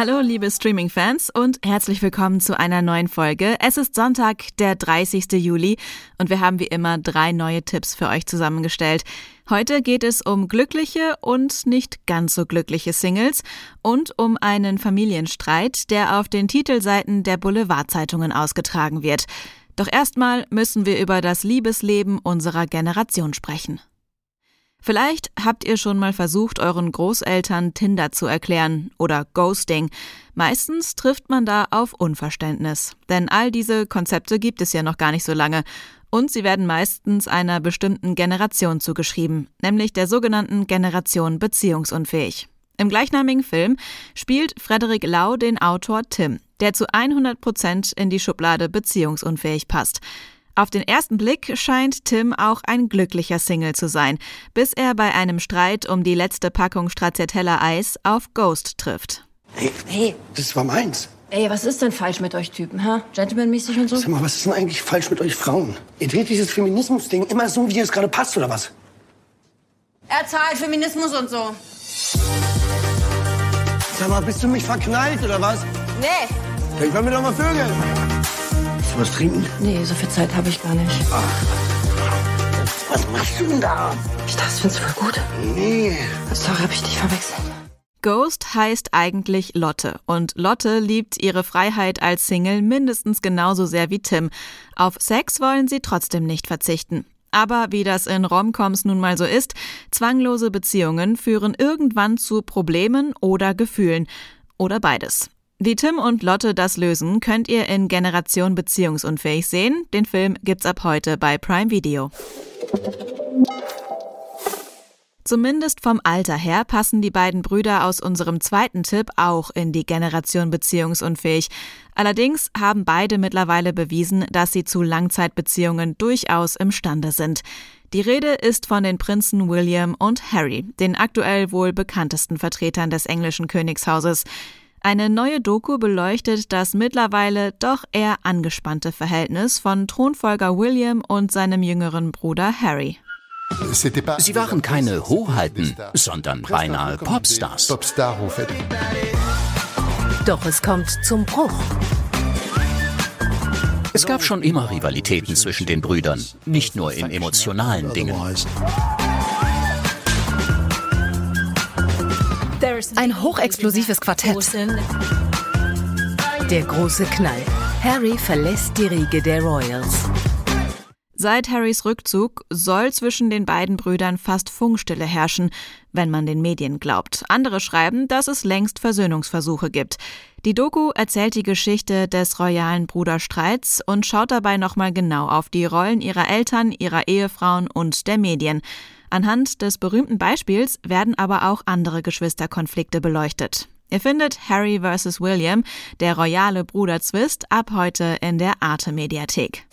Hallo, liebe Streaming-Fans und herzlich willkommen zu einer neuen Folge. Es ist Sonntag, der 30. Juli und wir haben wie immer drei neue Tipps für euch zusammengestellt. Heute geht es um glückliche und nicht ganz so glückliche Singles und um einen Familienstreit, der auf den Titelseiten der Boulevardzeitungen ausgetragen wird. Doch erstmal müssen wir über das Liebesleben unserer Generation sprechen. Vielleicht habt ihr schon mal versucht, euren Großeltern Tinder zu erklären oder Ghosting. Meistens trifft man da auf Unverständnis, denn all diese Konzepte gibt es ja noch gar nicht so lange und sie werden meistens einer bestimmten Generation zugeschrieben, nämlich der sogenannten Generation beziehungsunfähig. Im gleichnamigen Film spielt Frederik Lau den Autor Tim, der zu 100 Prozent in die Schublade beziehungsunfähig passt. Auf den ersten Blick scheint Tim auch ein glücklicher Single zu sein, bis er bei einem Streit um die letzte Packung Stracciatella Eis auf Ghost trifft. Hey, hey, das war meins. Ey, was ist denn falsch mit euch Typen, ha? Gentlemanmäßig und so? Sag mal, was ist denn eigentlich falsch mit euch Frauen? Ihr dreht dieses Feminismus-Ding immer so, wie es gerade passt, oder was? Er zahlt Feminismus und so. Sag mal, bist du mich verknallt, oder was? Nee. Dann können wir doch mal vögeln. Was trinken? Nee, so viel Zeit habe ich gar nicht. Was machst du denn da? Ich dachte, das findest du voll gut. Nee. Sorry, hab ich dich verwechselt. Ghost heißt eigentlich Lotte und Lotte liebt ihre Freiheit als Single mindestens genauso sehr wie Tim. Auf Sex wollen sie trotzdem nicht verzichten. Aber wie das in Romcoms nun mal so ist, zwanglose Beziehungen führen irgendwann zu Problemen oder Gefühlen oder beides. Wie Tim und Lotte das lösen, könnt ihr in Generation Beziehungsunfähig sehen. Den Film gibt's ab heute bei Prime Video. Zumindest vom Alter her passen die beiden Brüder aus unserem zweiten Tipp auch in die Generation beziehungsunfähig. Allerdings haben beide mittlerweile bewiesen, dass sie zu Langzeitbeziehungen durchaus imstande sind. Die Rede ist von den Prinzen William und Harry, den aktuell wohl bekanntesten Vertretern des englischen Königshauses. Eine neue Doku beleuchtet das mittlerweile doch eher angespannte Verhältnis von Thronfolger William und seinem jüngeren Bruder Harry. Sie waren keine Hoheiten, sondern beinahe Popstars. Doch es kommt zum Bruch. Es gab schon immer Rivalitäten zwischen den Brüdern, nicht nur in emotionalen Dingen. Ein hochexplosives Quartett. Der große Knall. Harry verlässt die Riege der Royals. Seit Harrys Rückzug soll zwischen den beiden Brüdern fast Funkstille herrschen, wenn man den Medien glaubt. Andere schreiben, dass es längst Versöhnungsversuche gibt. Die Doku erzählt die Geschichte des royalen Bruderstreits und schaut dabei nochmal genau auf die Rollen ihrer Eltern, ihrer Ehefrauen und der Medien. Anhand des berühmten Beispiels werden aber auch andere Geschwisterkonflikte beleuchtet. Ihr findet Harry vs. William, der royale Bruderzwist, ab heute in der Arte Mediathek.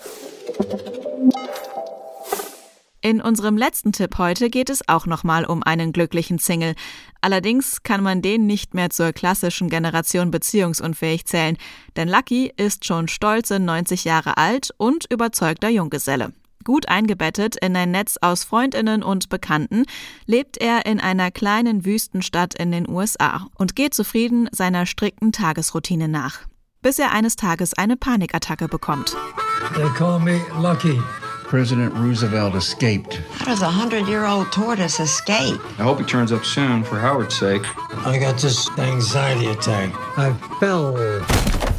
In unserem letzten Tipp heute geht es auch nochmal um einen glücklichen Single. Allerdings kann man den nicht mehr zur klassischen Generation beziehungsunfähig zählen, denn Lucky ist schon stolze 90 Jahre alt und überzeugter Junggeselle. Gut eingebettet in ein Netz aus Freundinnen und Bekannten, lebt er in einer kleinen Wüstenstadt in den USA und geht zufrieden seiner strikten Tagesroutine nach. Bis er eines Tages eine Panikattacke bekommt. They call me Lucky. President Roosevelt escaped. How does a hundred year old tortoise escape? I hope he turns up soon for Howard's sake. I got this anxiety attack. I fell.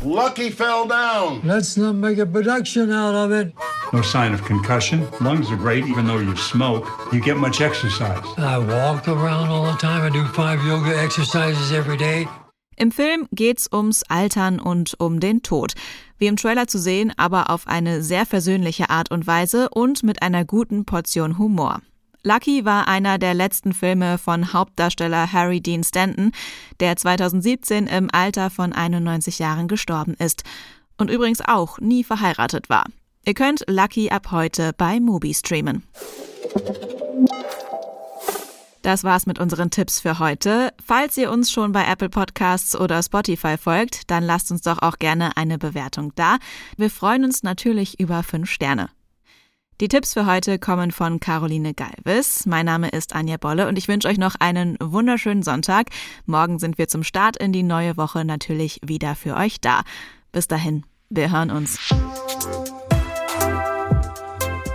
Lucky fell down. Let's not make a production out of it. No sign of concussion. Lungs are great, even though you smoke. You get much exercise. I walk around all the time. I do five yoga exercises every day. Im Film geht's ums Altern und um den Tod. Wie im Trailer zu sehen, aber auf eine sehr versöhnliche Art und Weise und mit einer guten Portion Humor. Lucky war einer der letzten Filme von Hauptdarsteller Harry Dean Stanton, der 2017 im Alter von 91 Jahren gestorben ist und übrigens auch nie verheiratet war. Ihr könnt Lucky ab heute bei Mubi streamen. Das war's mit unseren Tipps für heute. Falls ihr uns schon bei Apple Podcasts oder Spotify folgt, dann lasst uns doch auch gerne eine Bewertung da. Wir freuen uns natürlich über fünf Sterne. Die Tipps für heute kommen von Caroline Galvis. Mein Name ist Anja Bolle und ich wünsche euch noch einen wunderschönen Sonntag. Morgen sind wir zum Start in die neue Woche natürlich wieder für euch da. Bis dahin, wir hören uns.